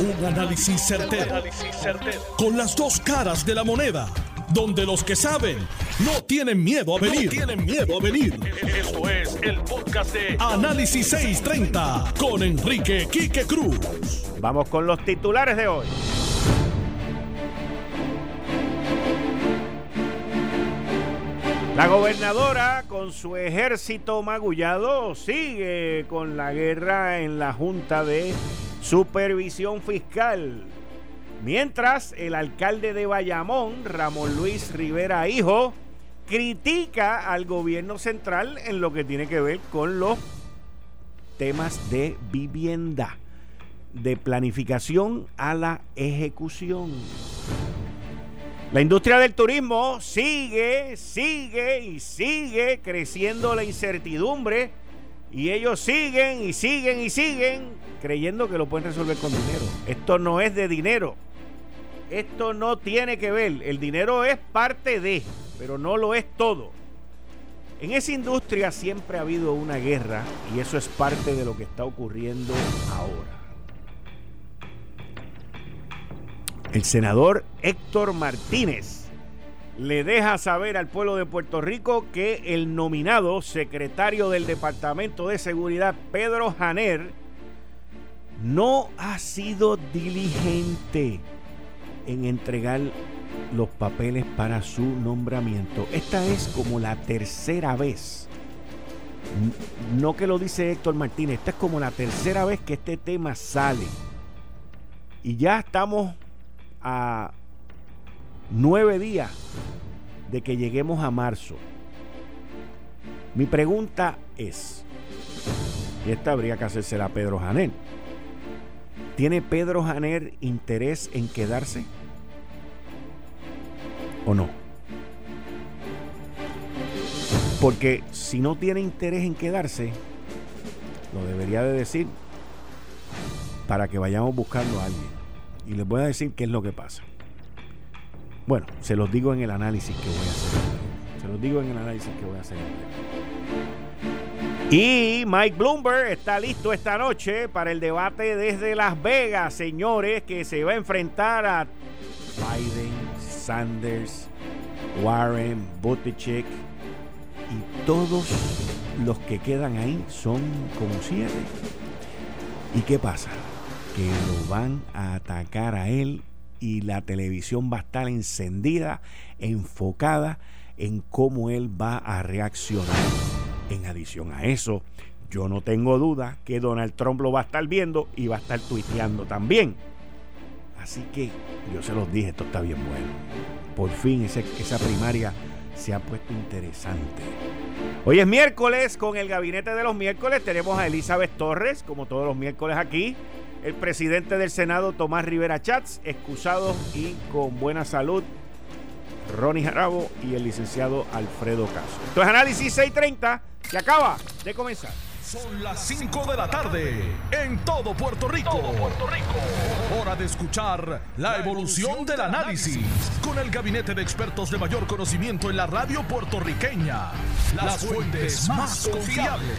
Un análisis certero, Con las dos caras de la moneda. Donde los que saben no tienen miedo a venir. tienen miedo a venir. Esto es el podcast de Análisis 630 con Enrique Quique Cruz. Vamos con los titulares de hoy. La gobernadora, con su ejército magullado, sigue con la guerra en la Junta de Supervisión Fiscal. Mientras el alcalde de Bayamón, Ramón Luis Rivera Hijo, critica al gobierno central en lo que tiene que ver con los temas de vivienda, de planificación a la ejecución. La industria del turismo sigue, sigue y sigue creciendo la incertidumbre y ellos siguen y siguen y siguen creyendo que lo pueden resolver con dinero. Esto no es de dinero. Esto no tiene que ver. El dinero es parte de, pero no lo es todo. En esa industria siempre ha habido una guerra y eso es parte de lo que está ocurriendo ahora. El senador Héctor Martínez le deja saber al pueblo de Puerto Rico que el nominado secretario del Departamento de Seguridad, Pedro Janer, no ha sido diligente en entregar los papeles para su nombramiento. Esta es como la tercera vez. No que lo dice Héctor Martínez, esta es como la tercera vez que este tema sale. Y ya estamos a nueve días de que lleguemos a marzo. Mi pregunta es, y esta habría que hacerse a Pedro Janer, ¿tiene Pedro Janer interés en quedarse? ¿O no? Porque si no tiene interés en quedarse, lo debería de decir para que vayamos buscando a alguien. Y les voy a decir qué es lo que pasa. Bueno, se los digo en el análisis que voy a hacer. Se los digo en el análisis que voy a hacer. Y Mike Bloomberg está listo esta noche para el debate desde Las Vegas, señores, que se va a enfrentar a Biden, Sanders, Warren, Buttigieg y todos los que quedan ahí son como siete. ¿Y qué pasa? que lo van a atacar a él y la televisión va a estar encendida, enfocada en cómo él va a reaccionar. En adición a eso, yo no tengo duda que Donald Trump lo va a estar viendo y va a estar tuiteando también. Así que yo se los dije, esto está bien bueno. Por fin esa primaria se ha puesto interesante. Hoy es miércoles, con el gabinete de los miércoles tenemos a Elizabeth Torres, como todos los miércoles aquí el presidente del Senado, Tomás Rivera Chats, excusado y con buena salud, Ronnie Jarabo y el licenciado Alfredo Caso. Esto es Análisis 630, que acaba de comenzar. Son las 5 de la tarde en todo Puerto Rico. Todo Puerto Rico. Hora de escuchar la evolución del análisis con el gabinete de expertos de mayor conocimiento en la radio puertorriqueña. Las fuentes más confiables.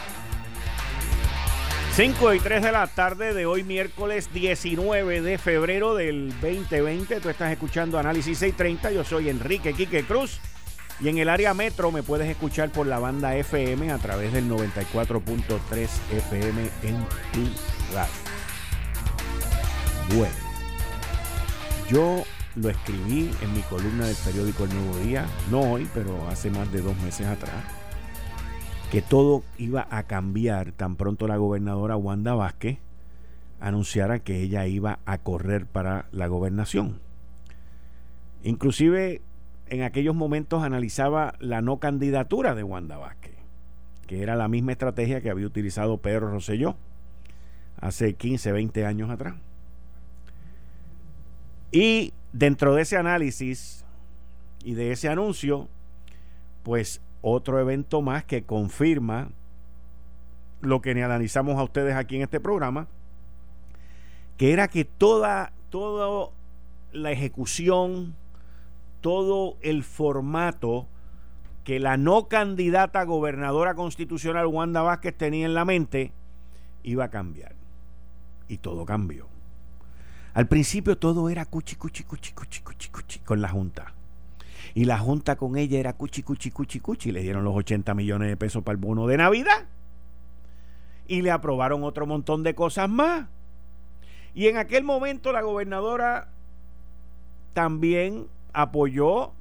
5 y 3 de la tarde de hoy, miércoles 19 de febrero del 2020. Tú estás escuchando Análisis 630. Yo soy Enrique Quique Cruz. Y en el área metro me puedes escuchar por la banda FM a través del 94.3 FM en tu radio. Bueno, yo lo escribí en mi columna del periódico El Nuevo Día, no hoy, pero hace más de dos meses atrás, que todo iba a cambiar tan pronto la gobernadora Wanda Vázquez anunciara que ella iba a correr para la gobernación. Inclusive en aquellos momentos analizaba la no candidatura de Wanda Vázquez, que era la misma estrategia que había utilizado Pedro Rosselló hace 15, 20 años atrás. Y dentro de ese análisis y de ese anuncio, pues otro evento más que confirma lo que analizamos a ustedes aquí en este programa, que era que toda, toda la ejecución, todo el formato que la no candidata gobernadora constitucional Wanda Vázquez tenía en la mente iba a cambiar. Y todo cambió. Al principio todo era cuchi, cuchi, cuchi, cuchi, cuchi, cuchi con la Junta. Y la Junta con ella era cuchi, cuchi, cuchi, cuchi. Le dieron los 80 millones de pesos para el bono de Navidad. Y le aprobaron otro montón de cosas más. Y en aquel momento la gobernadora también apoyó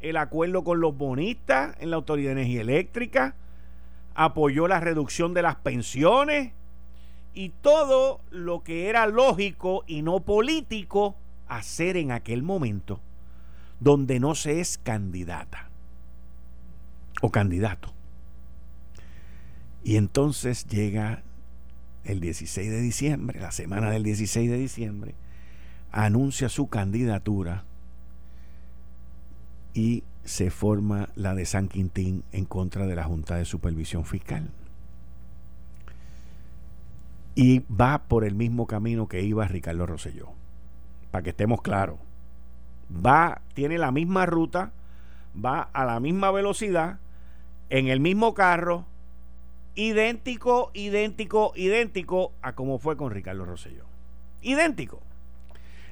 el acuerdo con los bonistas en la Autoridad de Energía Eléctrica, apoyó la reducción de las pensiones y todo lo que era lógico y no político hacer en aquel momento donde no se es candidata o candidato. Y entonces llega el 16 de diciembre, la semana del 16 de diciembre, anuncia su candidatura y se forma la de San Quintín en contra de la Junta de Supervisión Fiscal. Y va por el mismo camino que iba Ricardo Rosselló. Para que estemos claros. Va, tiene la misma ruta, va a la misma velocidad, en el mismo carro, idéntico, idéntico, idéntico a como fue con Ricardo Rosselló. Idéntico.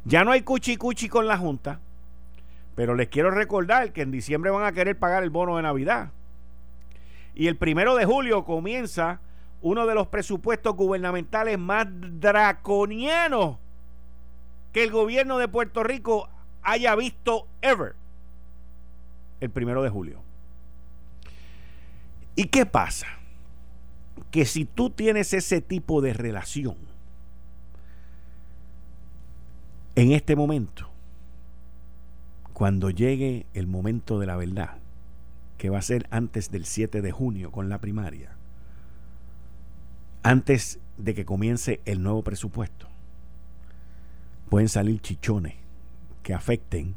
Ya no hay cuchi cuchi con la Junta pero les quiero recordar que en diciembre van a querer pagar el bono de Navidad. Y el primero de julio comienza uno de los presupuestos gubernamentales más draconianos que el gobierno de Puerto Rico haya visto ever. El primero de julio. ¿Y qué pasa? Que si tú tienes ese tipo de relación en este momento, cuando llegue el momento de la verdad, que va a ser antes del 7 de junio con la primaria, antes de que comience el nuevo presupuesto, pueden salir chichones que afecten,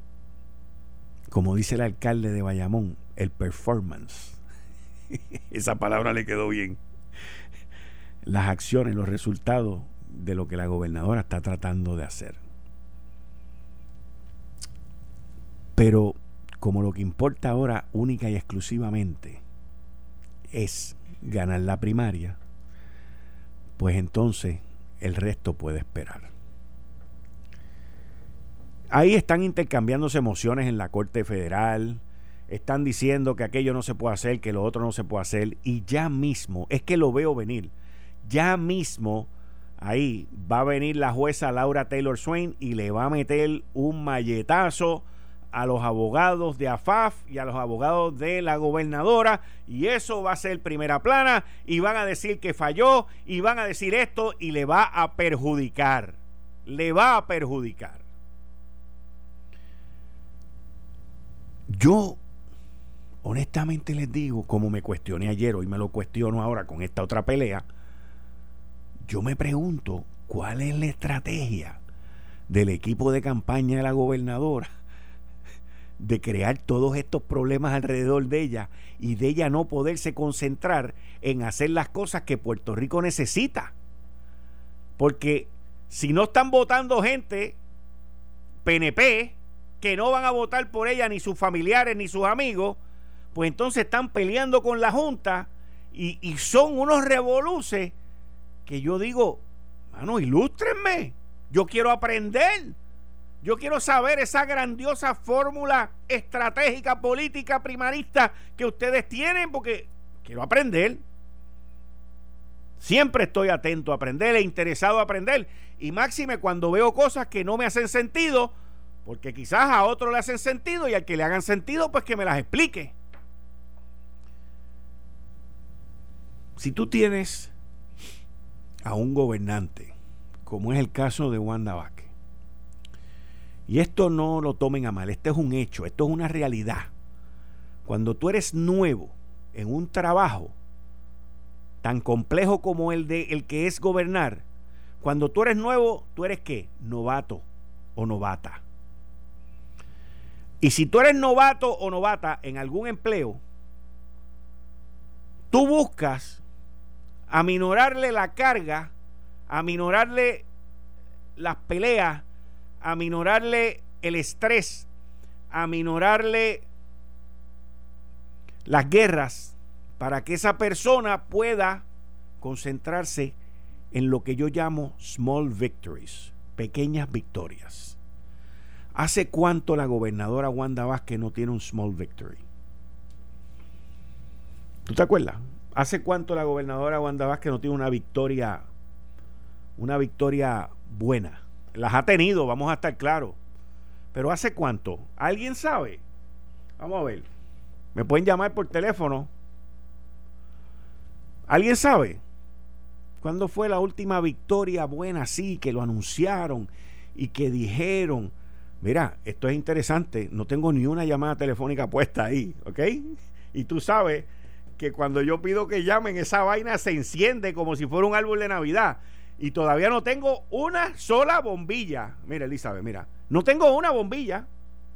como dice el alcalde de Bayamón, el performance. Esa palabra le quedó bien. Las acciones, los resultados de lo que la gobernadora está tratando de hacer. Pero como lo que importa ahora única y exclusivamente es ganar la primaria, pues entonces el resto puede esperar. Ahí están intercambiándose emociones en la Corte Federal, están diciendo que aquello no se puede hacer, que lo otro no se puede hacer, y ya mismo, es que lo veo venir, ya mismo ahí va a venir la jueza Laura Taylor Swain y le va a meter un malletazo a los abogados de AFAF y a los abogados de la gobernadora y eso va a ser primera plana y van a decir que falló y van a decir esto y le va a perjudicar. Le va a perjudicar. Yo honestamente les digo, como me cuestioné ayer, hoy me lo cuestiono ahora con esta otra pelea, yo me pregunto cuál es la estrategia del equipo de campaña de la gobernadora de crear todos estos problemas alrededor de ella y de ella no poderse concentrar en hacer las cosas que Puerto Rico necesita. Porque si no están votando gente PNP que no van a votar por ella ni sus familiares ni sus amigos, pues entonces están peleando con la Junta y, son unos revoluces que yo digo, mano, ilústrenme, yo quiero aprender. Yo quiero saber esa grandiosa fórmula estratégica política primarista que ustedes tienen porque quiero aprender. Siempre estoy atento a aprender e interesado a aprender. Y máxime cuando veo cosas que no me hacen sentido, porque quizás a otro le hacen sentido y al que le hagan sentido, pues que me las explique. Si tú tienes a un gobernante, como es el caso de Wanda Vázquez, y esto no lo tomen a mal, este es un hecho, esto es una realidad. Cuando tú eres nuevo en un trabajo tan complejo como el de el que es gobernar, cuando tú eres nuevo, tú eres qué? Novato o novata. Y si tú eres novato o novata en algún empleo, tú buscas aminorarle la carga, aminorarle las peleas, aminorarle el estrés, aminorarle las guerras, para que esa persona pueda concentrarse en lo que yo llamo small victories, pequeñas victorias. ¿Hace cuánto la gobernadora Wanda Vázquez no tiene un small victory? ¿Tú te acuerdas? ¿Hace cuánto la gobernadora Wanda Vázquez no tiene una victoria, una victoria buena? Las ha tenido, vamos a estar claros. Pero ¿hace cuánto? ¿Alguien sabe? Vamos a ver. Me pueden llamar por teléfono. ¿Alguien sabe? ¿Cuándo fue la última victoria buena así que lo anunciaron y que dijeron? Mira, esto es interesante. No tengo ni una llamada telefónica puesta ahí, ¿ok? Y tú sabes que cuando yo pido que llamen, esa vaina se enciende como si fuera un árbol de Navidad. Y todavía no tengo una sola bombilla. Mira, Elizabeth, mira. No tengo una bombilla,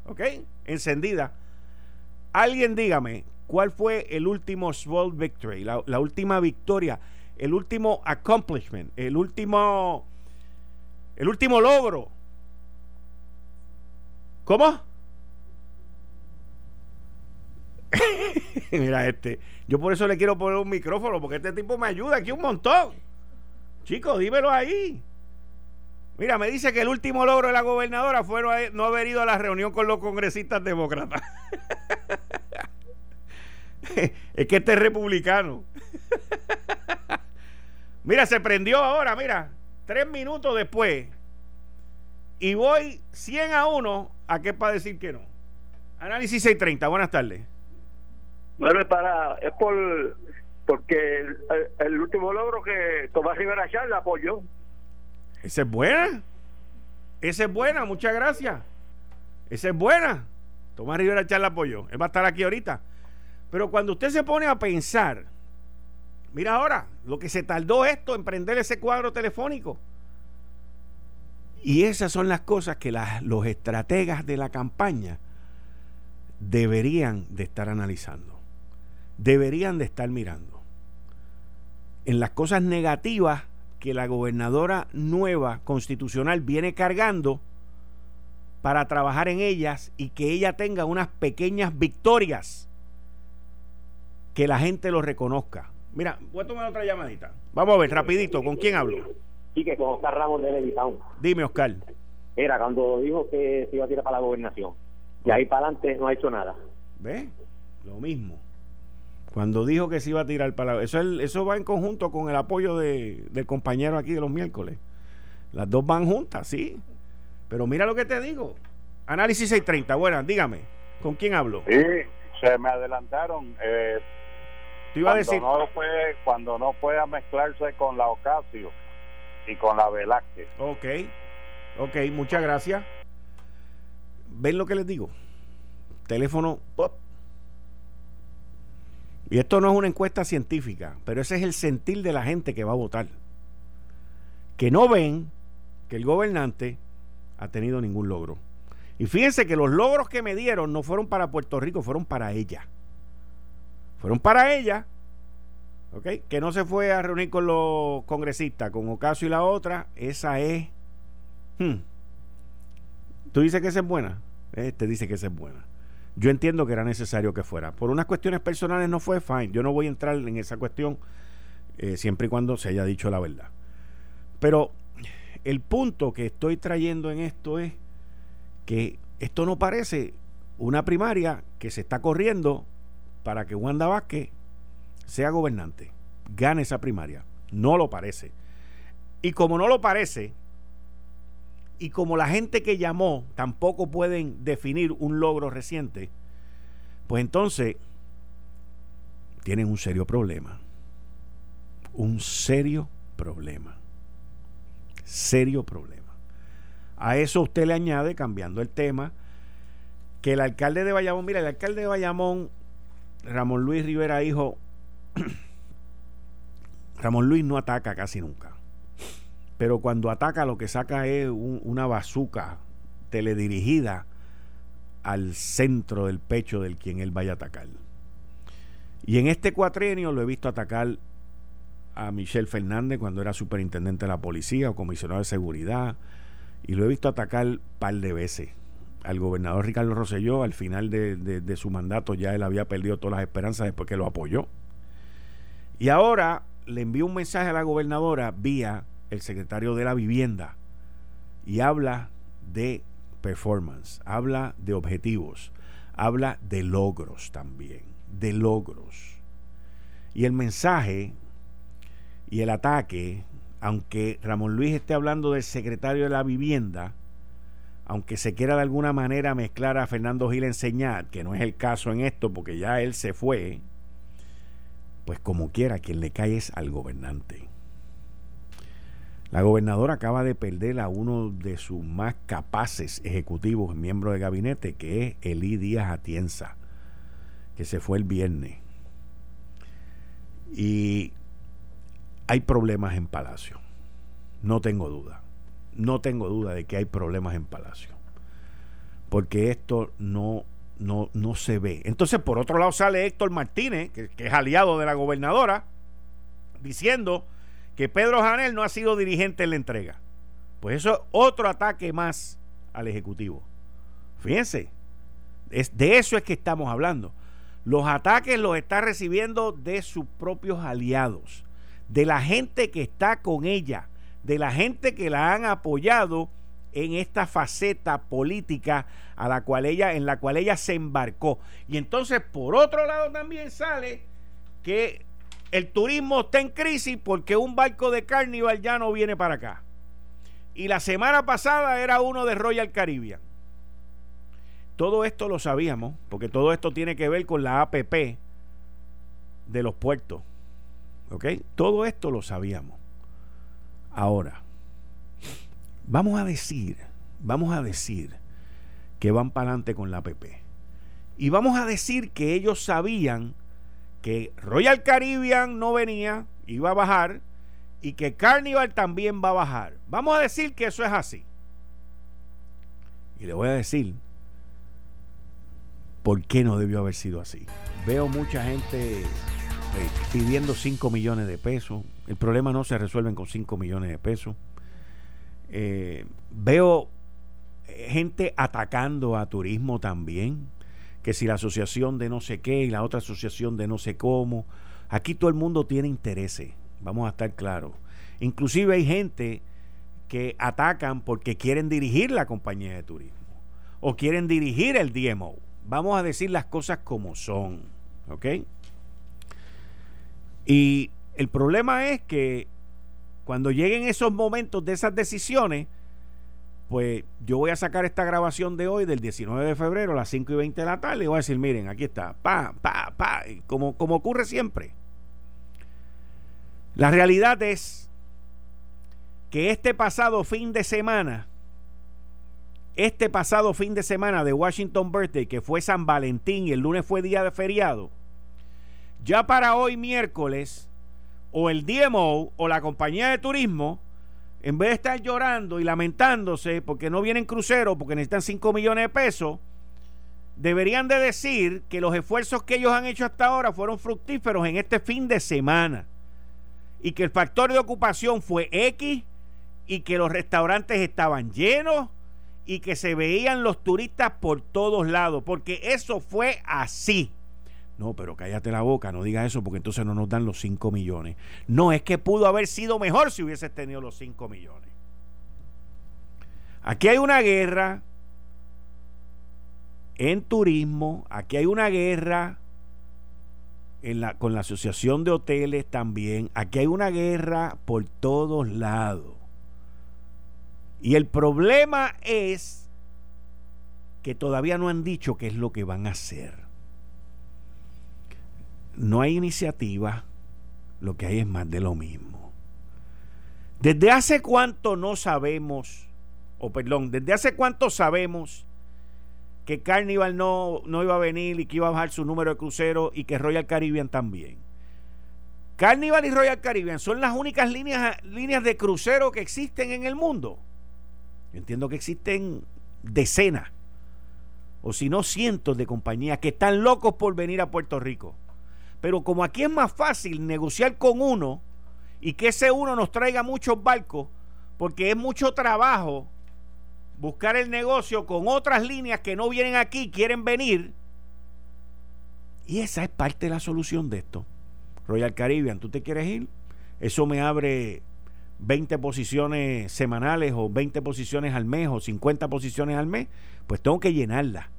¿ok? Encendida. Alguien dígame, ¿cuál fue el último small victory? La, la última victoria, el último accomplishment, el último, el último logro. ¿Cómo? Mira este. Yo por eso le quiero poner un micrófono, porque este tipo me ayuda aquí un montón. Chicos, dímelo ahí. Mira, me dice que el último logro de la gobernadora fue no haber ido a la reunión con los congresistas demócratas. es que este es republicano. mira, se prendió ahora, mira, tres minutos después. Y voy 100 a 1 a qué para decir que no. Análisis 630, buenas tardes. Bueno, es para, es por, porque el, último logro que Tomás Rivera Chávez apoyó. Esa es buena. Esa es buena, muchas gracias. Esa es buena. Tomás Rivera Chávez la apoyó. Él va a estar aquí ahorita. Pero cuando usted se pone a pensar, mira ahora, lo que se tardó esto en prender ese cuadro telefónico. Y esas son las cosas que los estrategas de la campaña deberían de estar analizando deberían de estar mirando. En las cosas negativas que la gobernadora nueva constitucional viene cargando para trabajar en ellas y que ella tenga unas pequeñas victorias que la gente lo reconozca. Mira, voy a tomar otra llamadita. Vamos a ver, rapidito, ¿con quién hablo? Sí, que con Oscar Ramos de Levitown. Dime, Oscar. Era cuando dijo que se iba a tirar para la gobernación. Y ahí para adelante no ha hecho nada. ¿Ve? Lo mismo. Cuando dijo que se iba a tirar para eso eso va en conjunto con el apoyo de, del compañero aquí de los miércoles. Las dos van juntas, sí. Pero mira lo que te digo. Análisis 630, buenas, dígame, ¿con quién hablo? Sí, se me adelantaron. Eh, te iba a decir. No cuando no pueda mezclarse con la Ocasio y con la Velázquez. Ok, ok, muchas gracias. ¿Ven lo que les digo? Teléfono, pop, y esto no es una encuesta científica, pero ese es el sentir de la gente que va a votar. Que no ven que el gobernante ha tenido ningún logro. Y fíjense que los logros que me dieron no fueron para Puerto Rico, fueron para ella. Fueron para ella, Que no se fue a reunir con los congresistas, con Ocasio y la otra, esa es... Hmm. ¿Tú dices que esa es buena? Este dice que esa es buena. Yo entiendo que era necesario que fuera. Por unas cuestiones personales no fue fine. Yo no voy a entrar en esa cuestión eh, siempre y cuando se haya dicho la verdad. Pero el punto que estoy trayendo en esto es que esto no parece una primaria que se está corriendo para que Wanda Vázquez sea gobernante, gane esa primaria. No lo parece. Y como no lo parece, y como la gente que llamó tampoco pueden definir un logro reciente, pues entonces tienen un serio problema. Un serio problema. Serio problema. A eso usted le añade, cambiando el tema, que el alcalde de Bayamón, mira, el alcalde de Bayamón, Ramón Luis Rivera, hijo, Ramón Luis no ataca casi nunca pero cuando ataca lo que saca es una bazuca teledirigida al centro del pecho del quien él vaya a atacar. Y en este cuatrienio lo he visto atacar a Michelle Fernández cuando era superintendente de la policía o comisionado de seguridad. Y lo he visto atacar un par de veces. Al gobernador Ricardo Rosselló, al final de, de su mandato, ya él había perdido todas las esperanzas después que lo apoyó. Y ahora le envío un mensaje a la gobernadora vía el secretario de la vivienda y habla de performance, habla de objetivos, habla de logros también, de logros. Y el mensaje y el ataque, aunque Ramón Luis esté hablando del secretario de la vivienda, aunque se quiera de alguna manera mezclar a Fernando Gil enseñar, que no es el caso en esto porque ya él se fue, pues como quiera, quien le cae es al gobernante. La gobernadora acaba de perder a uno de sus más capaces ejecutivos, miembros de gabinete, que es Elí Díaz Atienza, que se fue el viernes. Y hay problemas en Palacio. No tengo duda. No tengo duda de que hay problemas en Palacio. Porque esto no no, no se ve. Entonces, por otro lado, sale Héctor Martínez, que, es aliado de la gobernadora, diciendo que Pedro Janel no ha sido dirigente en la entrega. Pues eso es otro ataque más al Ejecutivo. Fíjense, es, de eso es que estamos hablando. Los ataques los está recibiendo de sus propios aliados, de la gente que está con ella, de la gente que la han apoyado en esta faceta política a la cual ella, en la cual ella se embarcó. Y entonces, por otro lado, también sale que el turismo está en crisis porque un barco de Carnival ya no viene para acá. Y la semana pasada era uno de Royal Caribbean. Todo esto lo sabíamos, porque todo esto tiene que ver con la APP de los puertos. ¿Ok? Todo esto lo sabíamos. Ahora, Vamos a decir, vamos a decir que van para adelante con la APP. Y vamos a decir que ellos sabían que Royal Caribbean no venía, iba a bajar, y que Carnival también va a bajar. Vamos a decir que eso es así. Y le voy a decir por qué no debió haber sido así. Veo mucha gente eh, pidiendo 5 millones de pesos. El problema no se resuelve con 5 millones de pesos. Eh, veo gente atacando a turismo también, que si la asociación de no sé qué y la otra asociación de no sé cómo, aquí todo el mundo tiene intereses, vamos a estar claros. Inclusive hay gente que atacan porque quieren dirigir la compañía de turismo o quieren dirigir el DMO. Vamos a decir las cosas como son, ¿ok? Y el problema es que cuando lleguen esos momentos de esas decisiones, pues yo voy a sacar esta grabación de hoy, del 19 de febrero, a las 5 y 20 de la tarde, y voy a decir, miren, aquí está, pa, pa, pa, como, como ocurre siempre. La realidad es que este pasado fin de semana, este pasado fin de semana de Washington Birthday, que fue San Valentín y el lunes fue día de feriado, ya para hoy miércoles, o el DMO o la compañía de turismo, en vez de estar llorando y lamentándose porque no vienen cruceros, porque necesitan 5 millones de pesos, deberían de decir que los esfuerzos que ellos han hecho hasta ahora fueron fructíferos en este fin de semana y que el factor de ocupación fue X y que los restaurantes estaban llenos y que se veían los turistas por todos lados, porque eso fue así. No, pero cállate la boca, no digas eso porque entonces no nos dan los 5 millones. No, es que pudo haber sido mejor si hubieses tenido los 5 millones. Aquí hay una guerra en turismo, aquí hay una guerra en la, con la Asociación de Hoteles también, aquí hay una guerra por todos lados. Y el problema es que todavía no han dicho qué es lo que van a hacer no hay iniciativa, lo que hay es más de lo mismo. ¿Desde hace cuánto no sabemos, o perdón, desde hace cuánto sabemos que Carnival no, no iba a venir y que iba a bajar su número de cruceros y que Royal Caribbean también? Carnival y Royal Caribbean son las únicas líneas, líneas de crucero que existen en el mundo. Yo entiendo que existen decenas, o si no cientos de compañías que están locos por venir a Puerto Rico Pero como aquí es más fácil negociar con uno y que ese uno nos traiga muchos barcos, porque es mucho trabajo buscar el negocio con otras líneas que no vienen aquí, quieren venir. Y esa es parte de la solución de esto. Royal Caribbean, ¿tú te quieres ir? Eso me abre 20 posiciones semanales o 20 posiciones al mes o 50 posiciones al mes, pues tengo que llenarla.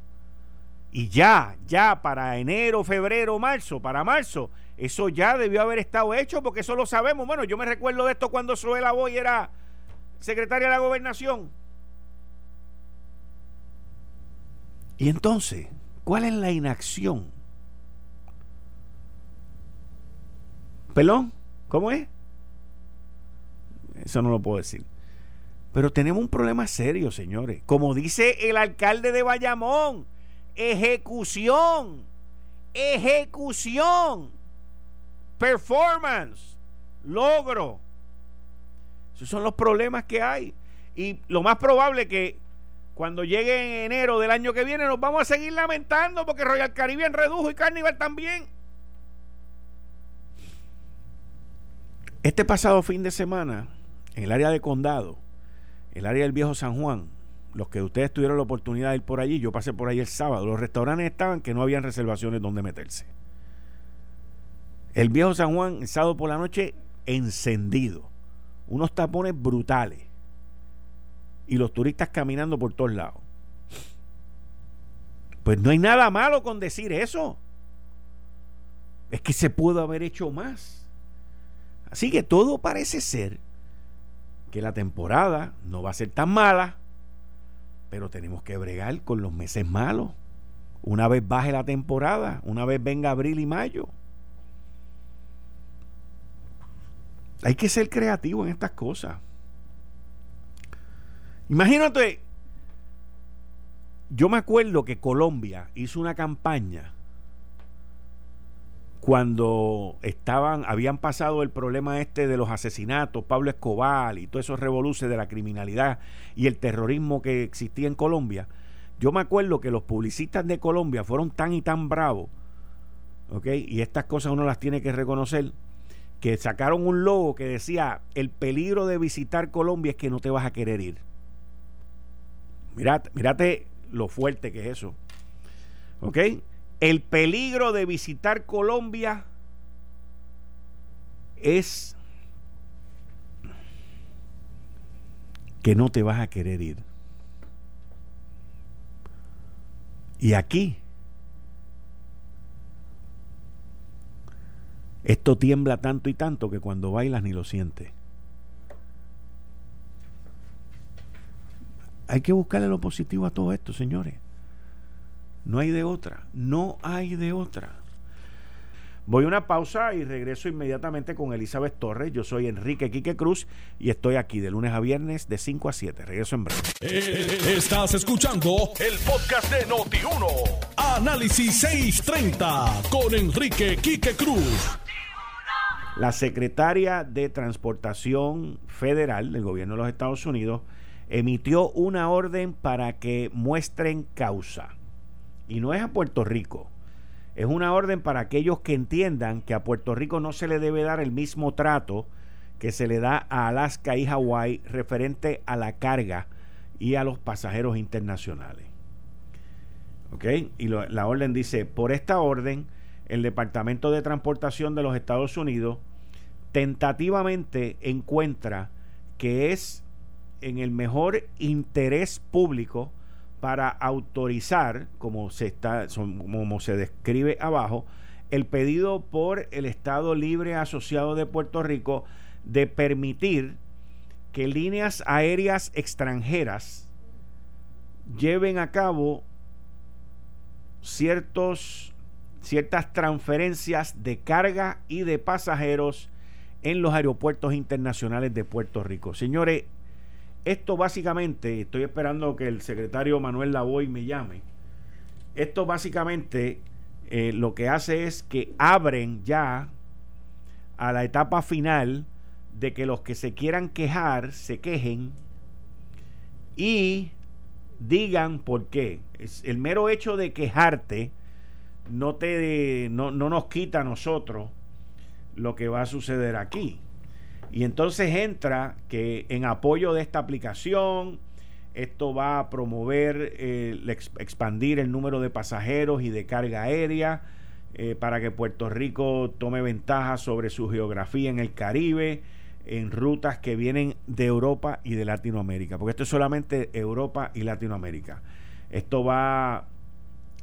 Y ya, ya para enero, febrero, marzo, para marzo, eso ya debió haber estado hecho porque eso lo sabemos. Bueno, yo me recuerdo de esto cuando Suela Boy era secretaria de la gobernación. Y entonces, ¿cuál es la inacción? ¿Pelón? ¿Cómo es? Eso no lo puedo decir. Pero tenemos un problema serio, señores. Como dice el alcalde de Bayamón, ejecución, ejecución, performance, logro. Esos son los problemas que hay. Y lo más probable que cuando llegue en enero del año que viene nos vamos a seguir lamentando porque Royal Caribbean redujo y Carnival también. Este pasado fin de semana, en el área de condado, el área del viejo San Juan, los que ustedes tuvieron la oportunidad de ir por allí, yo pasé por ahí el sábado, los restaurantes estaban que no habían reservaciones donde meterse. El viejo San Juan, sábado por la noche, encendido. Unos tapones brutales. Y los turistas caminando por todos lados. Pues no hay nada malo con decir eso. Es que se pudo haber hecho más. Así que todo parece ser que la temporada no va a ser tan mala, pero tenemos que bregar con los meses malos. Una vez baje la temporada, una vez venga abril y mayo. Hay que ser creativo en estas cosas. Imagínate, yo me acuerdo que Colombia hizo una campaña cuando estaban, habían pasado el problema este de los asesinatos, Pablo Escobar y todos esos revoluciones de la criminalidad y el terrorismo que existía en Colombia, yo me acuerdo que los publicistas de Colombia fueron tan y tan bravos, ¿ok? Y estas cosas uno las tiene que reconocer, que sacaron un logo que decía, el peligro de visitar Colombia es que no te vas a querer ir. Mirate, mirate lo fuerte que es eso. ¿Ok? El peligro de visitar Colombia es que no te vas a querer ir. Y aquí, esto tiembla tanto y tanto que cuando bailas ni lo sientes. Hay que buscarle lo positivo a todo esto, señores. No hay de otra. No hay de otra. Voy a una pausa y regreso inmediatamente con Elizabeth Torres. Yo soy Enrique Quique Cruz y estoy aquí de lunes a viernes de 5 a 7. Regreso en breve. Eh, estás escuchando el podcast de Noti1. Análisis 630 con Enrique Quique Cruz. La secretaria de Transportación Federal del Gobierno de los Estados Unidos emitió una orden para que muestren causa y no es a Puerto Rico. Es una orden para aquellos que entiendan que a Puerto Rico no se le debe dar el mismo trato que se le da a Alaska y Hawái referente a la carga y a los pasajeros internacionales. ¿Ok? Y la orden dice, por esta orden, el Departamento de Transportación de los Estados Unidos tentativamente encuentra que es en el mejor interés público para autorizar, como se, está, como se describe abajo, el pedido por el Estado Libre Asociado de Puerto Rico de permitir que líneas aéreas extranjeras lleven a cabo ciertos, ciertas transferencias de carga y de pasajeros en los aeropuertos internacionales de Puerto Rico. Señores, esto básicamente, estoy esperando que el secretario Manuel Lavoy me llame. Esto básicamente eh, lo que hace es que abren ya a la etapa final de que los que se quieran quejar se quejen y digan por qué. Es el mero hecho de quejarte no, te, no, no nos quita a nosotros lo que va a suceder aquí. Y entonces entra que en apoyo de esta aplicación, esto va a promover, eh, expandir el número de pasajeros y de carga aérea eh, para que Puerto Rico tome ventaja sobre su geografía en el Caribe, en rutas que vienen de Europa y de Latinoamérica, porque esto es solamente Europa y Latinoamérica. Esto va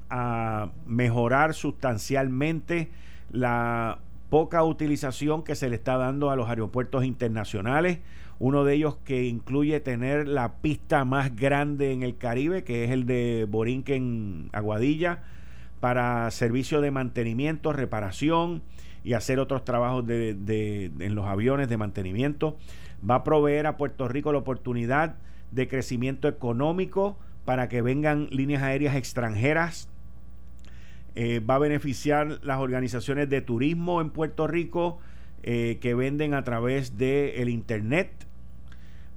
a mejorar sustancialmente la poca utilización que se le está dando a los aeropuertos internacionales. Uno de ellos que incluye tener la pista más grande en el Caribe, que es el de Borinquen Aguadilla, para servicio de mantenimiento, reparación y hacer otros trabajos de, en los aviones de mantenimiento. Va a proveer a Puerto Rico la oportunidad de crecimiento económico para que vengan líneas aéreas extranjeras eh, va a beneficiar las organizaciones de turismo en Puerto Rico eh, que venden a través del el Internet.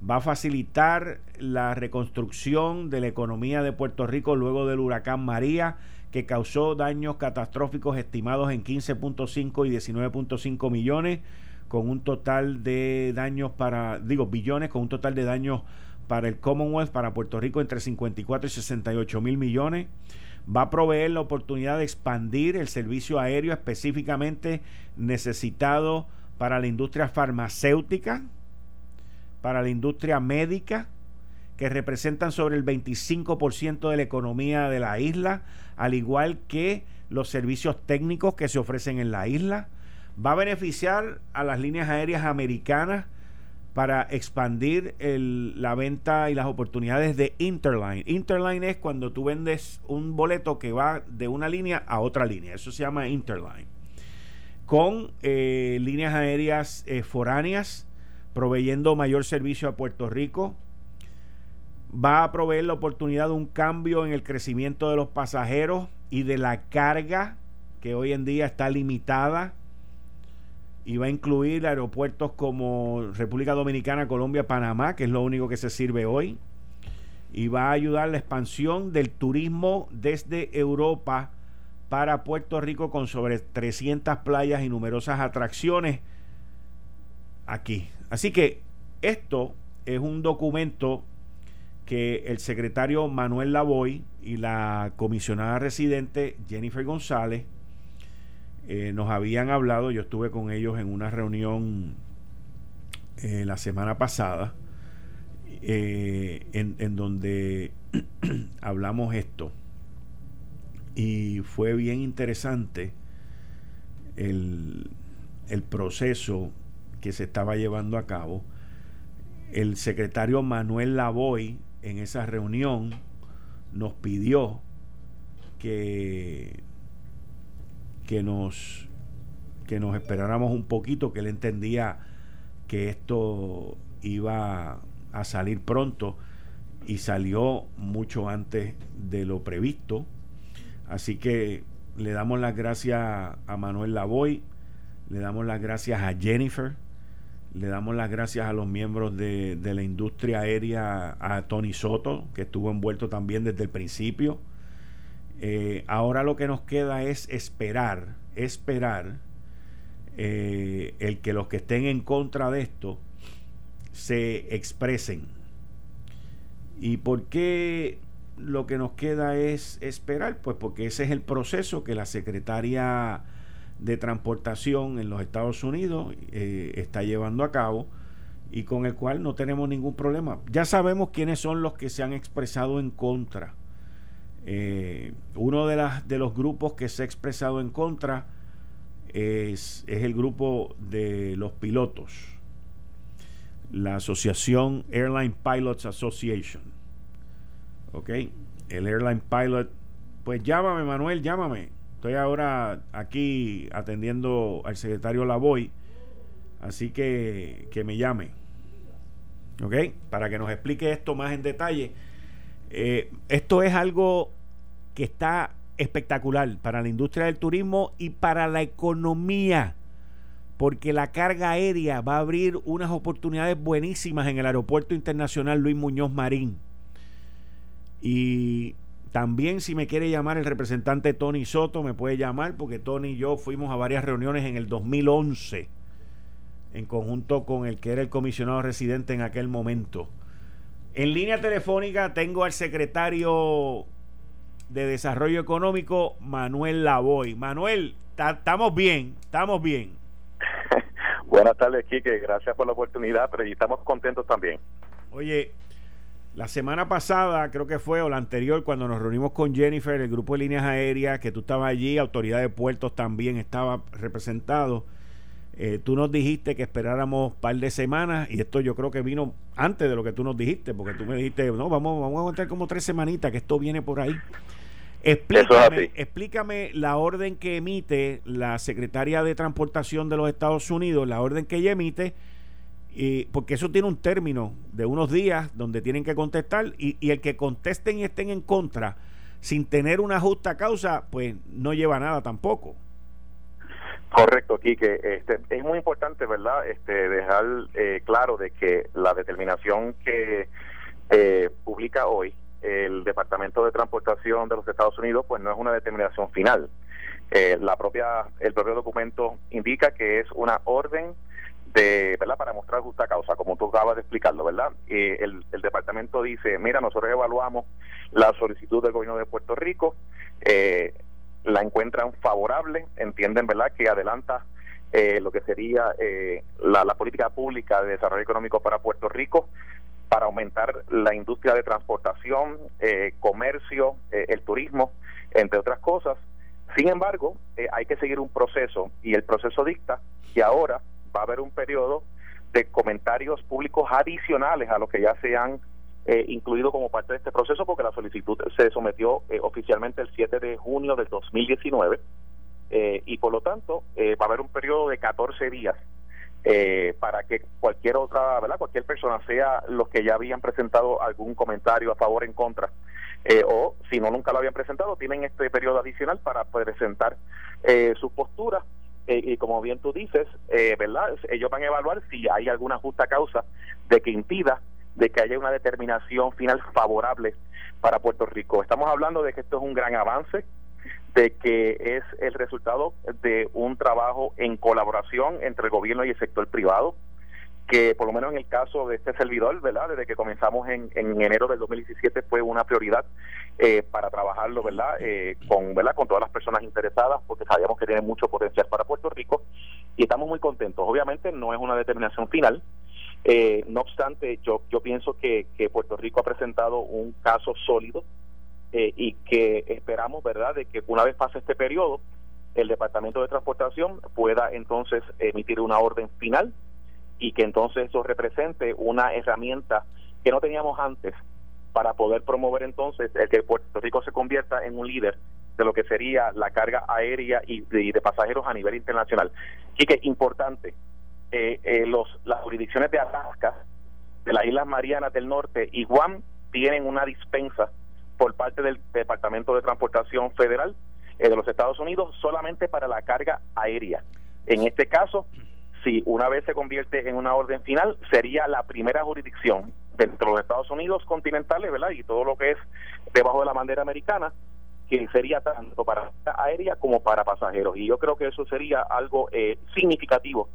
Va a facilitar la reconstrucción de la economía de Puerto Rico luego del huracán María, que causó daños catastróficos estimados en 15.5 y 19.5 millones, con un total de daños para, digo, billones, con un total de daños para el Commonwealth, para Puerto Rico, entre 54 y 68 mil millones va a proveer la oportunidad de expandir el servicio aéreo específicamente necesitado para la industria farmacéutica, para la industria médica, que representan sobre el 25% de la economía de la isla, al igual que los servicios técnicos que se ofrecen en la isla. Va a beneficiar a las líneas aéreas americanas para expandir la venta y las oportunidades de Interline. Interline es cuando tú vendes un boleto que va de una línea a otra línea. Eso se llama Interline. Con eh, líneas aéreas eh, foráneas, proveyendo mayor servicio a Puerto Rico. Va a proveer la oportunidad de un cambio en el crecimiento de los pasajeros y de la carga que hoy en día está limitada y va a incluir aeropuertos como República Dominicana, Colombia, Panamá, que es lo único que se sirve hoy, y va a ayudar la expansión del turismo desde Europa para Puerto Rico con sobre 300 playas y numerosas atracciones aquí. Así que esto es un documento que el secretario Manuel Lavoy y la comisionada residente Jennifer González eh, nos habían hablado, yo estuve con ellos en una reunión eh, la semana pasada, eh, en, donde hablamos esto. Y fue bien interesante el, el proceso que se estaba llevando a cabo. El secretario Manuel Lavoy en esa reunión nos pidió que que nos, que nos esperáramos un poquito, que él entendía que esto iba a salir pronto y salió mucho antes de lo previsto. Así que le damos las gracias a Manuel Lavoy, le damos las gracias a Jennifer, le damos las gracias a los miembros de, de la industria aérea, a Tony Soto, que estuvo envuelto también desde el principio eh, ahora lo que nos queda es esperar, esperar eh, el que los que estén en contra de esto se expresen. ¿Y por qué lo que nos queda es esperar? Pues porque ese es el proceso que la secretaria de Transportación en los Estados Unidos eh, está llevando a cabo y con el cual no tenemos ningún problema. Ya sabemos quiénes son los que se han expresado en contra eh, uno de, los grupos que se ha expresado en contra es, es el grupo de los pilotos, la asociación Airline Pilots Association. ¿Ok? El Airline Pilot, pues llámame Manuel, llámame. Estoy ahora aquí atendiendo al secretario Lavoy, así que que me llame. ¿Ok? Para que nos explique esto más en detalle eh, esto es algo que está espectacular para la industria del turismo y para la economía, porque la carga aérea va a abrir unas oportunidades buenísimas en el Aeropuerto Internacional Luis Muñoz Marín. Y También si me quiere llamar el representante Tony Soto, me puede llamar porque Tony y yo fuimos a varias reuniones en el 2011 en conjunto con el que era el comisionado residente en aquel momento. En línea telefónica tengo al secretario de Desarrollo Económico, Manuel Lavoy. Manuel, estamos bien, estamos bien. Buenas tardes, Quique. Gracias por la oportunidad, pero estamos contentos también. Oye, la semana pasada, creo que fue, o la anterior, cuando nos reunimos con Jennifer, el grupo de líneas aéreas, que tú estabas allí, autoridad de puertos también estaba representado. Eh, tú nos dijiste que esperáramos un par de semanas y esto yo creo que vino antes de lo que tú nos dijiste, porque tú me dijiste, no, vamos, vamos a contar como tres semanitas, que esto viene por ahí. Explícame, explícame la orden que emite la secretaria de Transportación de los Estados Unidos, la orden que ella emite, y, porque eso tiene un término de unos días donde tienen que contestar y, y el que contesten y estén en contra sin tener una justa causa, pues no lleva nada tampoco. Correcto, Quique. Este, es muy importante, ¿verdad? Este, dejar eh, claro de que la determinación que eh, publica hoy el Departamento de Transportación de los Estados Unidos, pues no es una determinación final. Eh, la propia, el propio documento indica que es una orden de, ¿verdad? Para mostrar justa causa, como tú acabas de explicarlo, ¿verdad? el, el departamento dice, mira, nosotros evaluamos la solicitud del gobierno de Puerto Rico, eh, la encuentran favorable, entienden, ¿verdad?, que adelanta eh, lo que sería eh, la, la política pública de desarrollo económico para Puerto Rico, para aumentar la industria de transportación, eh, comercio, eh, el turismo, entre otras cosas. Sin embargo, eh, hay que seguir un proceso y el proceso dicta que ahora va a haber un periodo de comentarios públicos adicionales a lo que ya se han incluido como parte de este proceso porque la solicitud se sometió oficialmente el 7 de junio del 2019 y por lo tanto va a haber un periodo de 14 días eh, para que cualquier otra, ¿verdad? Cualquier persona, sea los que ya habían presentado algún comentario a favor o en contra, eh, o si no nunca lo habían presentado, tienen este periodo adicional para presentar eh, sus posturas. Eh, y como bien tú dices, ¿verdad? Ellos van a evaluar si hay alguna justa causa de que impida de que haya una determinación final favorable para Puerto Rico. Estamos hablando de que esto es un gran avance, de que es el resultado de un trabajo en colaboración entre el gobierno y el sector privado, que por lo menos en el caso de este servidor, ¿verdad? Desde que comenzamos en, en enero del 2017 fue una prioridad eh, para trabajarlo, ¿verdad? Eh, con, ¿verdad? Con todas las personas interesadas, porque sabíamos que tiene mucho potencial para Puerto Rico y estamos muy contentos. Obviamente no es una determinación final, eh, no obstante, yo, yo pienso que, que Puerto Rico ha presentado un caso sólido eh, y que esperamos, ¿verdad?, de que una vez pase este periodo, el Departamento de Transportación pueda entonces emitir una orden final y que entonces eso represente una herramienta que no teníamos antes para poder promover entonces el que Puerto Rico se convierta en un líder de lo que sería la carga aérea y de, pasajeros a nivel internacional. Y que importante, eh, eh, los, las jurisdicciones de Alaska, de las Islas Marianas del Norte y Guam tienen una dispensa por parte del Departamento de Transportación Federal eh, de los Estados Unidos solamente para la carga aérea. En este caso, si una vez se convierte en una orden final, sería la primera jurisdicción dentro de los Estados Unidos continentales, ¿verdad? Y todo lo que es debajo de la bandera americana, que sería tanto para aérea como para pasajeros. Y yo creo que eso sería algo eh, significativo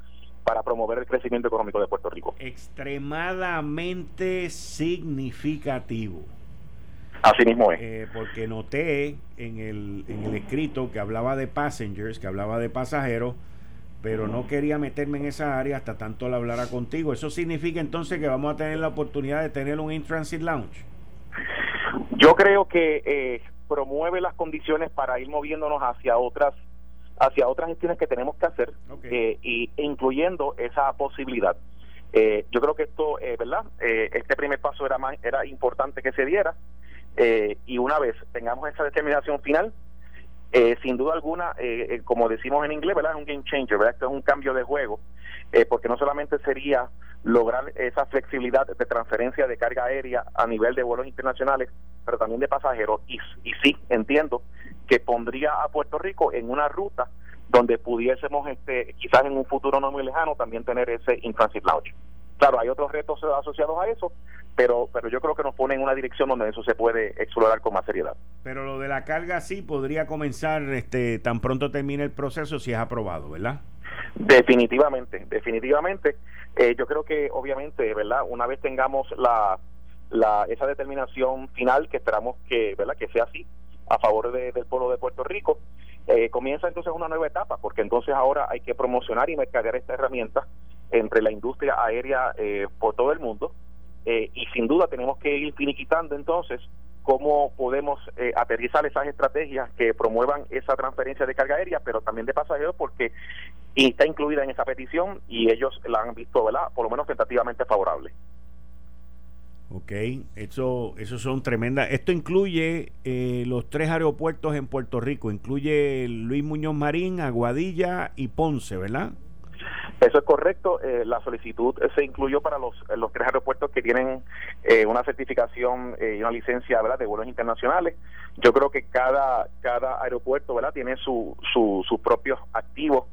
para promover el crecimiento económico de Puerto Rico. Extremadamente significativo. Así mismo es. Eh, porque noté en el, en el escrito que hablaba de passengers, que hablaba de pasajeros, pero no quería meterme en esa área hasta tanto la hablara contigo. ¿Eso significa entonces que vamos a tener la oportunidad de tener un in-transit lounge? Yo creo que eh, promueve las condiciones para ir moviéndonos hacia otras hacia otras gestiones que tenemos que hacer eh, y incluyendo esa posibilidad. Eh, yo creo que esto, eh, ¿verdad? Eh, este primer paso era más, era importante que se diera eh, y una vez tengamos esa determinación final, eh, sin duda alguna, eh, como decimos en inglés, ¿verdad? Es un game changer, ¿verdad? Esto es un cambio de juego, porque no solamente sería lograr esa flexibilidad de transferencia de carga aérea a nivel de vuelos internacionales, pero también de pasajeros. Y, y sí, entiendo que pondría a Puerto Rico en una ruta donde pudiésemos, este, quizás en un futuro no muy lejano, también tener ese in-transit lounge. Claro, hay otros retos asociados a eso, pero pero yo creo que nos pone en una dirección donde eso se puede explorar con más seriedad. Pero lo de la carga sí podría comenzar este tan pronto termine el proceso si es aprobado, ¿verdad? Definitivamente, definitivamente. Eh, yo creo que obviamente, ¿verdad? Una vez tengamos la, la esa determinación final que esperamos que, ¿verdad? Que sea así a favor del pueblo de Puerto Rico, eh, comienza entonces una nueva etapa, porque entonces ahora hay que promocionar y mercadear esta herramienta entre la industria aérea eh, por todo el mundo eh, y sin duda tenemos que ir finiquitando entonces cómo podemos eh, aterrizar esas estrategias que promuevan esa transferencia de carga aérea, pero también de pasajeros, porque está incluida en esa petición y ellos la han visto, ¿verdad? Por lo menos tentativamente favorable. Ok, eso, eso son tremendas. Esto incluye eh, los tres aeropuertos en Puerto Rico, incluye Luis Muñoz Marín, Aguadilla y Ponce, ¿verdad? Eso es correcto. Eh, la solicitud se incluyó para los, los tres aeropuertos que tienen eh, una certificación y una licencia de vuelos internacionales. Yo creo que cada, cada aeropuerto tiene su, su, sus propios activos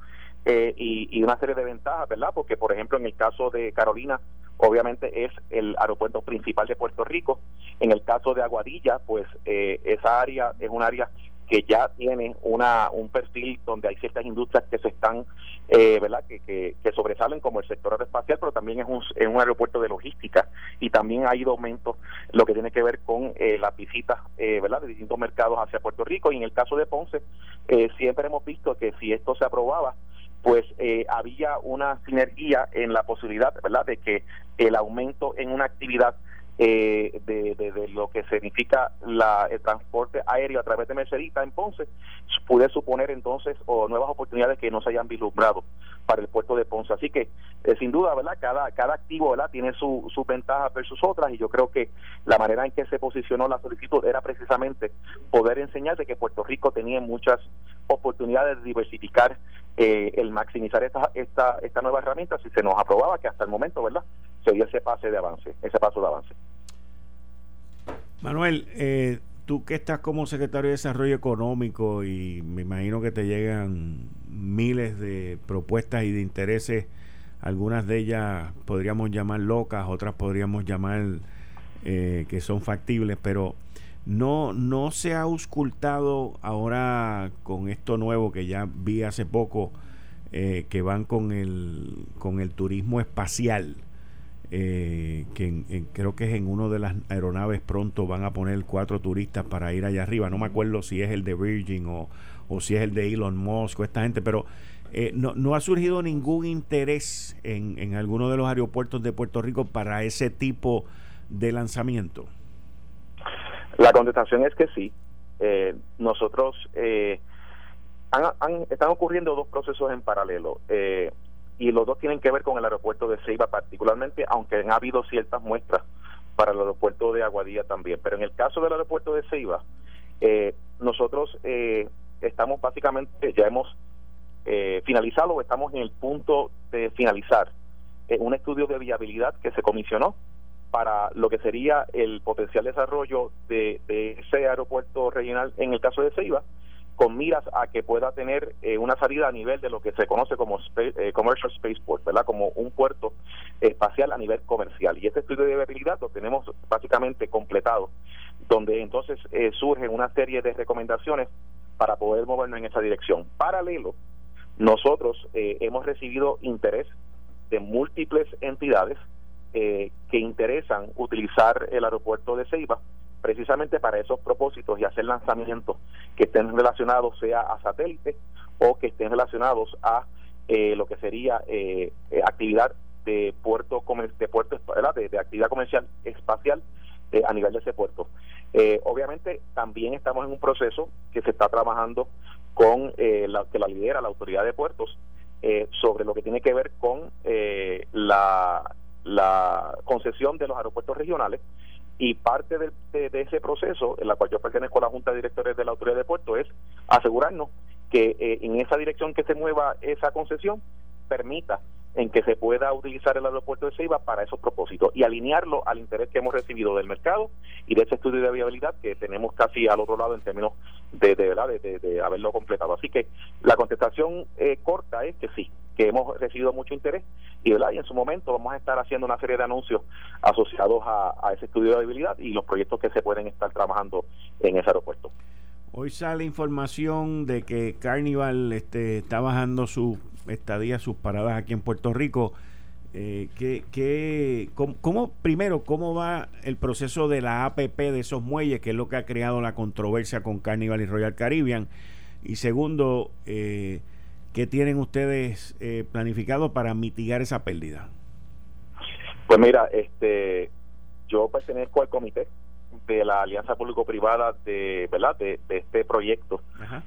y, y, una serie de ventajas, ¿verdad? Porque, por ejemplo, en el caso de Carolina, obviamente es el aeropuerto principal de Puerto Rico. En el caso de Aguadilla, pues eh, esa área es un área que ya tiene una un perfil donde hay ciertas industrias que se están, eh, ¿verdad? Que, que, sobresalen como el sector aeroespacial, pero también es un, es un aeropuerto de logística y también ha ido aumento lo que tiene que ver con eh, las visitas, eh, ¿verdad? De distintos mercados hacia Puerto Rico y en el caso de Ponce, eh, siempre hemos visto que si esto se aprobaba, pues eh, había una sinergia en la posibilidad, ¿verdad?, de que el aumento en una actividad eh, de, lo que significa la, el transporte aéreo a través de Mercedita en Ponce, suponer entonces o nuevas oportunidades que no se hayan vislumbrado para el puerto de Ponce. Así que, eh, sin duda, ¿verdad? Cada, cada activo ¿verdad? tiene su, su ventaja versus otras y yo creo que la manera en que se posicionó la solicitud era precisamente poder enseñar de que Puerto Rico tenía muchas oportunidades de diversificar eh, el maximizar esta, esta, esta nueva herramienta si se nos aprobaba que hasta el momento, ¿verdad? Se dio ese pase de avance, ese paso de avance. Manuel, eh, tú que estás como secretario de Desarrollo Económico y me imagino que te llegan miles de propuestas y de intereses, algunas de ellas podríamos llamar locas, otras podríamos llamar eh, que son factibles, pero no, no se ha auscultado ahora con esto nuevo que ya vi hace poco, eh, que van con el, con el turismo espacial. Eh, que creo que es en uno de las aeronaves pronto van a poner cuatro turistas para ir allá arriba. No me acuerdo si es el de Virgin o, o si es el de Elon Musk o esta gente, pero eh, no, no, ha surgido ningún interés en, en alguno de los aeropuertos de Puerto Rico para ese tipo de lanzamiento. La contestación es que sí. Eh, nosotros eh, han, están ocurriendo dos procesos en paralelo eh, y los dos tienen que ver con el aeropuerto de Ceiba particularmente, aunque han habido ciertas muestras para el aeropuerto de Aguadilla también. Pero en el caso del aeropuerto de Ceiba, nosotros estamos básicamente, ya hemos finalizado, estamos en el punto de finalizar un estudio de viabilidad que se comisionó para lo que sería el potencial desarrollo de, ese aeropuerto regional en el caso de Ceiba, con miras a que pueda tener eh, una salida a nivel de lo que se conoce como eh, Commercial Spaceport, ¿verdad? Como un puerto espacial a nivel comercial. Y este estudio de viabilidad lo tenemos básicamente completado, donde entonces eh, surgen una serie de recomendaciones para poder movernos en esa dirección. Paralelo, nosotros hemos recibido interés de múltiples entidades eh, que interesan utilizar el aeropuerto de Ceiba precisamente para esos propósitos y hacer lanzamientos que estén relacionados sea a satélite o que estén relacionados a eh, lo que sería eh, actividad de puerto de puerto de, actividad comercial espacial a nivel de ese puerto. obviamente también estamos en un proceso que se está trabajando con la que la lidera la autoridad de puertos sobre lo que tiene que ver con la la concesión de los aeropuertos regionales y parte de, ese proceso, en la cual yo pertenezco a la Junta de Directores de la Autoridad de Puertos, es asegurarnos que eh, en esa dirección que se mueva esa concesión permita en que se pueda utilizar el aeropuerto de Ceiba para esos propósitos y alinearlo al interés que hemos recibido del mercado y de ese estudio de viabilidad que tenemos casi al otro lado en términos de, de verdad de, haberlo completado. Así que la contestación eh, corta es que sí, que hemos recibido mucho interés y, ¿verdad? y en su momento vamos a estar haciendo una serie de anuncios asociados a, a ese estudio de viabilidad y los proyectos que se pueden estar trabajando en ese aeropuerto. Hoy sale información de que Carnival este, está bajando su estadía, sus paradas aquí en Puerto Rico. Eh, que, cómo, primero, ¿cómo va el proceso de la APP de esos muelles, que es lo que ha creado la controversia con Carnival y Royal Caribbean? Y segundo, eh, ¿qué tienen ustedes eh, planificado para mitigar esa pérdida? Pues mira, este, yo pertenezco al comité de la alianza público-privada de, ¿verdad? De, este proyecto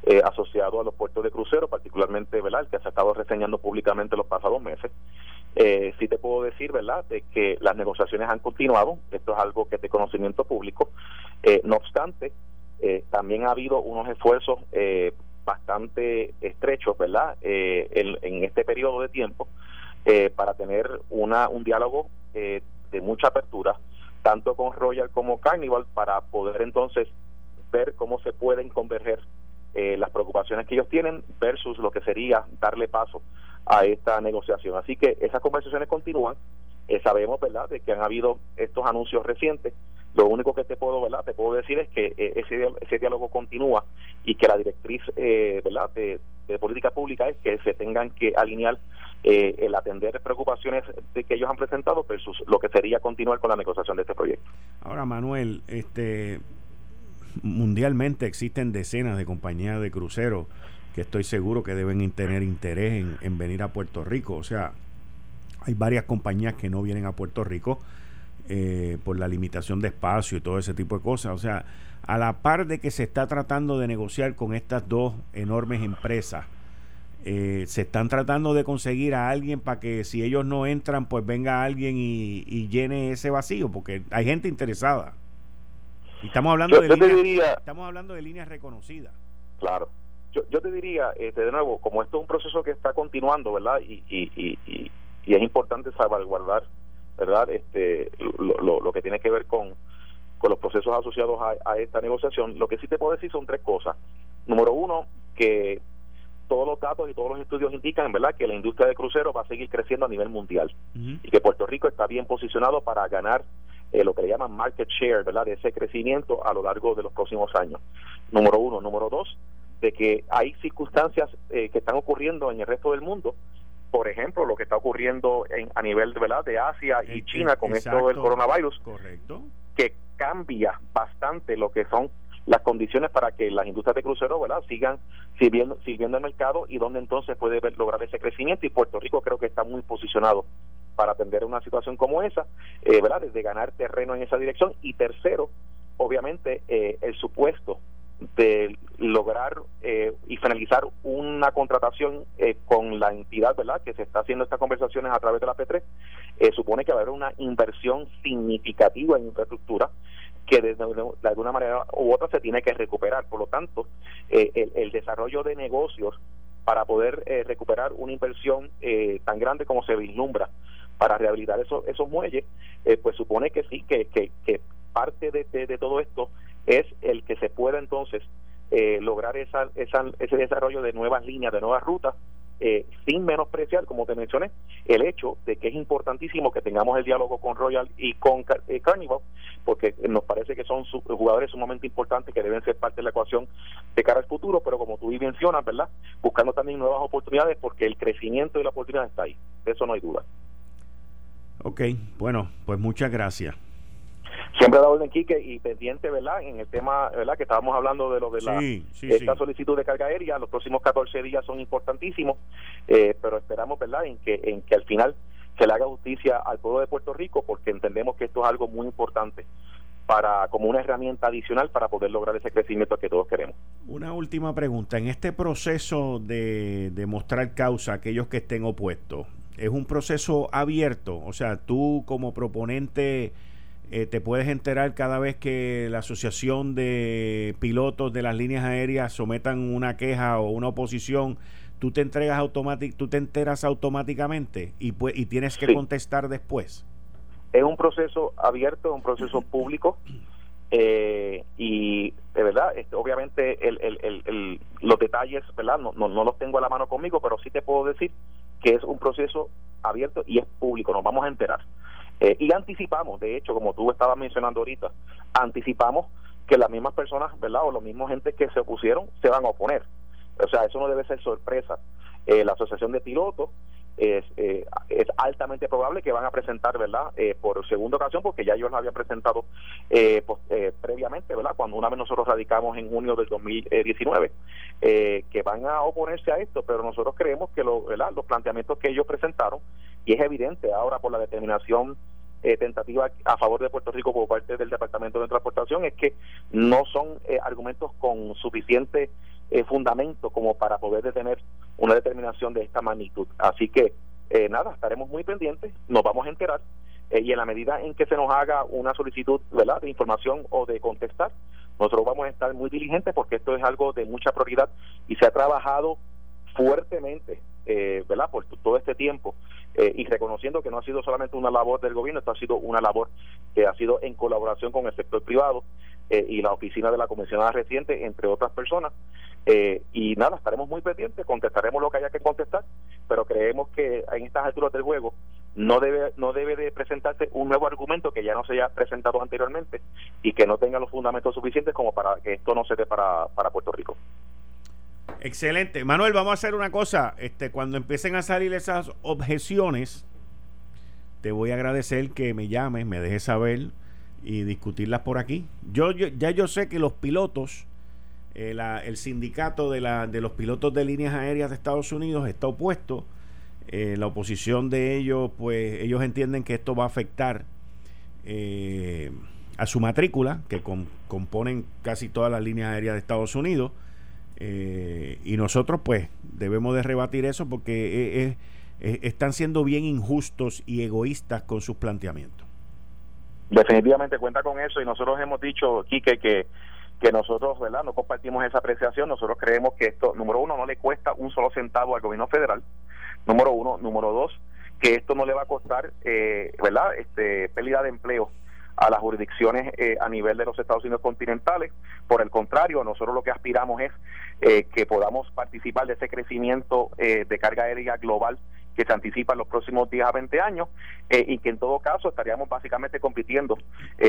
eh, asociado a los puertos de crucero, particularmente ¿verdad? el que se ha estado reseñando públicamente los pasados meses. Eh, sí te puedo decir, ¿verdad?, de que las negociaciones han continuado, esto es algo que es de conocimiento público. Eh, no obstante, eh, también ha habido unos esfuerzos bastante estrechos, ¿verdad?, en, en, este periodo de tiempo para tener una, un diálogo de mucha apertura tanto con Royal como Carnival, para poder entonces ver cómo se pueden converger eh, las preocupaciones que ellos tienen versus lo que sería darle paso a esta negociación. Así que esas conversaciones continúan. Eh, sabemos, ¿verdad?, de que han habido estos anuncios recientes. Lo único que te puedo, ¿verdad?, te puedo decir es que eh, ese, ese diálogo continúa y que la directriz, ¿verdad?, de, de política pública es que se tengan que alinear eh, el atender preocupaciones de que ellos han presentado versus lo que sería continuar con la negociación de este proyecto. Ahora, Manuel, este mundialmente existen decenas de compañías de cruceros que estoy seguro que deben tener interés en, venir a Puerto Rico. O sea, hay varias compañías que no vienen a Puerto Rico eh, por la limitación de espacio y todo ese tipo de cosas. O sea, a la par de que se está tratando de negociar con estas dos enormes empresas, eh, se están tratando de conseguir a alguien para que si ellos no entran, pues venga alguien y, llene ese vacío, porque hay gente interesada. Y estamos hablando, de, líneas, estamos hablando de líneas reconocidas. Claro. Yo, yo te diría, este, de nuevo, como esto es un proceso que está continuando, ¿verdad? Y, y, y, es importante salvaguardar, ¿verdad? Este, lo, lo, que tiene que ver con, con los procesos asociados a, a esta negociación. Lo que sí te puedo decir son tres cosas. Número uno, que todos los datos y todos los estudios indican, ¿verdad?, que la industria de cruceros va a seguir creciendo a nivel mundial y que Puerto Rico está bien posicionado para ganar eh, lo que le llaman market share, ¿verdad?, de ese crecimiento a lo largo de los próximos años. Número uno. Número dos, de que hay circunstancias eh, que están ocurriendo en el resto del mundo por ejemplo, lo que está ocurriendo en, a nivel ¿verdad? de Asia y China con esto del coronavirus, correcto. que cambia bastante lo que son las condiciones para que las industrias de crucero sigan sirviendo, sirviendo el mercado y donde entonces puede lograr ese crecimiento. Y Puerto Rico creo que está muy posicionado para atender una situación como esa, eh, ¿verdad? desde ganar terreno en esa dirección. Y tercero, obviamente eh, el supuesto de lograr eh, y finalizar una contratación eh, con la entidad verdad que se está haciendo estas conversaciones a través de la P3 eh, supone que va a haber una inversión significativa en infraestructura que de, alguna manera u otra se tiene que recuperar. Por lo tanto, eh, el, desarrollo de negocios para poder eh, recuperar una inversión eh, tan grande como se vislumbra para rehabilitar esos, esos muelles, pues supone que sí, que, que, que parte de, de, todo esto es el que se pueda entonces lograr esa, esa, ese desarrollo de nuevas líneas, de nuevas rutas eh, sin menospreciar, como te mencioné, el hecho de que es importantísimo que tengamos el diálogo con Royal y con eh, Carnival, porque nos parece que son jugadores sumamente importantes que deben ser parte de la ecuación de cara al futuro, pero como tú mencionas, ¿verdad? Buscando también nuevas oportunidades porque el crecimiento de la oportunidad está ahí, de eso no hay duda. Ok, bueno, pues muchas gracias siempre la orden Quique y pendiente verdad en el tema verdad que estábamos hablando de lo de la esta solicitud de carga aérea. Los próximos 14 días son importantísimos eh, pero esperamos verdad en que en que al final se le haga justicia al pueblo de Puerto Rico porque entendemos que esto es algo muy importante para como una herramienta adicional para poder lograr ese crecimiento que todos queremos. Una última pregunta, en este proceso de, de mostrar causa a aquellos que estén opuestos, ¿es un proceso abierto? O sea, tú como proponente eh, te puedes enterar cada vez que la Asociación de Pilotos de las Líneas Aéreas sometan una queja o una oposición. tú te entregas automáticamente, tú te enteras automáticamente y, pues, y tienes que contestar después. Es un proceso abierto, es un proceso público eh, y de verdad, este, obviamente el, el, el, los detalles, ¿verdad? No, no, no los tengo a la mano conmigo, pero sí te puedo decir que es un proceso abierto y es público, nos vamos a enterar. Eh, y anticipamos, de hecho, como tú estabas mencionando ahorita, anticipamos que las mismas personas, ¿verdad? O los mismos gente que se opusieron se van a oponer. O sea, eso no debe ser sorpresa. Eh, la Asociación de Pilotos es, eh, es altamente probable que van a presentar, ¿verdad? Eh, por segunda ocasión, porque ya ellos lo habían presentado eh, pues, previamente, ¿verdad? Cuando una vez nosotros radicamos en junio del 2019, que van a oponerse a esto, pero nosotros creemos que lo, ¿verdad? los planteamientos que ellos presentaron, y es evidente ahora por la determinación tentativa a favor de Puerto Rico por parte del Departamento de Transportación, es que no son argumentos con suficiente eh, fundamento como para poder detener una determinación de esta magnitud. Así que, eh, nada, estaremos muy pendientes, nos vamos a enterar eh, y en la medida en que se nos haga una solicitud ¿verdad? de información o de contestar, nosotros vamos a estar muy diligentes porque esto es algo de mucha prioridad y se ha trabajado fuertemente eh, ¿verdad? por todo este tiempo eh, y reconociendo que no ha sido solamente una labor del gobierno, esto ha sido una labor que ha sido en colaboración con el sector privado eh, y la oficina de la comisionada reciente, entre otras personas. Eh, y nada, estaremos muy pendientes, contestaremos lo que haya que contestar, pero creemos que en estas alturas del juego no debe no debe de presentarse un nuevo argumento que ya no se haya presentado anteriormente y que no tenga los fundamentos suficientes como para que esto no se dé para, para Puerto Rico. Excelente. Manuel, vamos a hacer una cosa. Este, cuando empiecen a salir esas objeciones, te voy a agradecer que me llames, me dejes saber y discutirlas por aquí. Yo, ya yo sé que los pilotos, eh, el sindicato de, los pilotos de líneas aéreas de Estados Unidos está opuesto. Eh, la oposición de ellos, pues ellos entienden que esto va a afectar eh, a su matrícula, que componen casi todas las líneas aéreas de Estados Unidos. Y nosotros, pues, debemos de rebatir eso porque están siendo bien injustos y egoístas con sus planteamientos definitivamente cuenta con eso y nosotros hemos dicho, Quique, que que nosotros, ¿verdad? No compartimos esa apreciación. Nosotros creemos que esto, número uno, no le cuesta un solo centavo al gobierno federal. Número uno. Número dos, que esto no le va a costar, eh, ¿verdad? Este, pérdida de empleo a las jurisdicciones eh, a nivel de los Estados Unidos continentales. Por el contrario, nosotros lo que aspiramos es eh, que podamos participar de ese crecimiento eh, de carga aérea global que se anticipa en los próximos 10 a 20 años y que en todo caso estaríamos básicamente compitiendo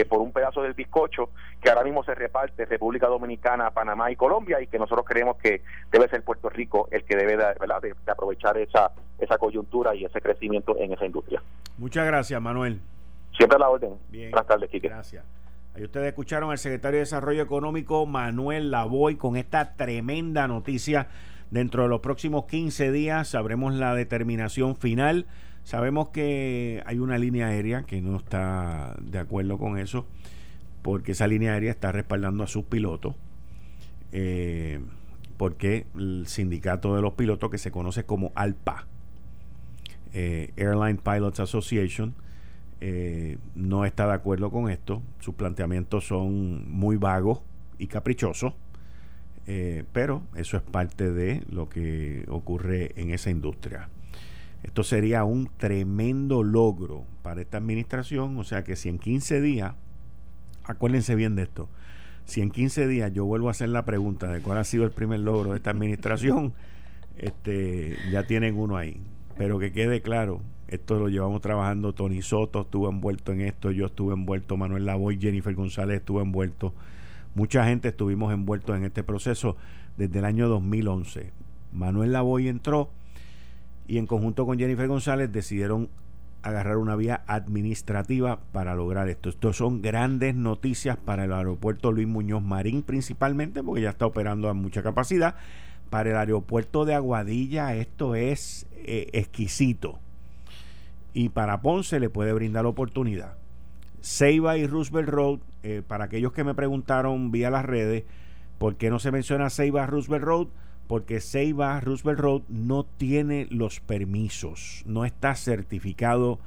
por un pedazo del bizcocho que ahora mismo se reparte República Dominicana, Panamá y Colombia y que nosotros creemos que debe ser Puerto Rico el que debe de, de aprovechar esa, esa coyuntura y ese crecimiento en esa industria. Muchas gracias, Manuel. Siempre a la orden. Bien. Buenas tardes, Quique. Gracias. Ahí ustedes escucharon al secretario de Desarrollo Económico, Manuel Lavoy, con esta tremenda noticia. Dentro de los próximos 15 días sabremos la determinación final. Sabemos que hay una línea aérea que no está de acuerdo con eso, porque esa línea aérea está respaldando a sus pilotos. Eh, porque el sindicato de los pilotos, que se conoce como ALPA, eh, Airline Pilots Association, eh, no está de acuerdo con esto. Sus planteamientos son muy vagos y caprichosos, eh, pero eso es parte de lo que ocurre en esa industria. Esto sería un tremendo logro para esta administración, o sea que si en 15 días, acuérdense bien de esto, si en 15 días yo vuelvo a hacer la pregunta de cuál ha sido el primer logro de esta administración, este, ya tienen uno ahí. Pero que quede claro, esto lo llevamos trabajando. Tony Soto estuvo envuelto en esto, yo estuve envuelto, Manuel Lavoy, Jennifer González estuvo envuelto. Mucha gente estuvimos envueltos en este proceso desde el año 2011. Manuel Lavoy entró y en conjunto con Jennifer González decidieron agarrar una vía administrativa para lograr esto. Estos son grandes noticias para el aeropuerto Luis Muñoz Marín principalmente porque ya está operando a mucha capacidad. Para el aeropuerto de Aguadilla esto es eh, exquisito y para Ponce le puede brindar oportunidad. Ceiba y Roosevelt Road, eh, para aquellos que me preguntaron vía las redes, ¿por qué no se menciona Ceiba Roosevelt Road? Porque Ceiba Roosevelt Road no tiene los permisos, no está certificado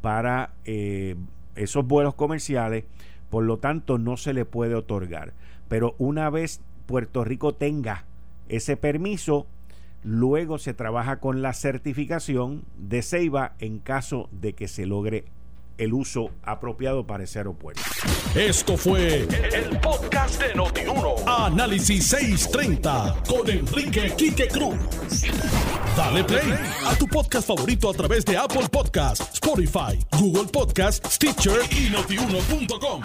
para eh, esos vuelos comerciales, por lo tanto no se le puede otorgar. Pero una vez Puerto Rico tenga ese permiso, Luego se trabaja con la certificación de Ceiba en caso de que se logre el uso apropiado para ese aeropuerto. Esto fue el podcast de Notiuno. Análisis 630 con Enrique Quique Cruz. Dale play a tu podcast favorito a través de Apple Podcasts, Spotify, Google Podcasts, Stitcher y notiuno.com.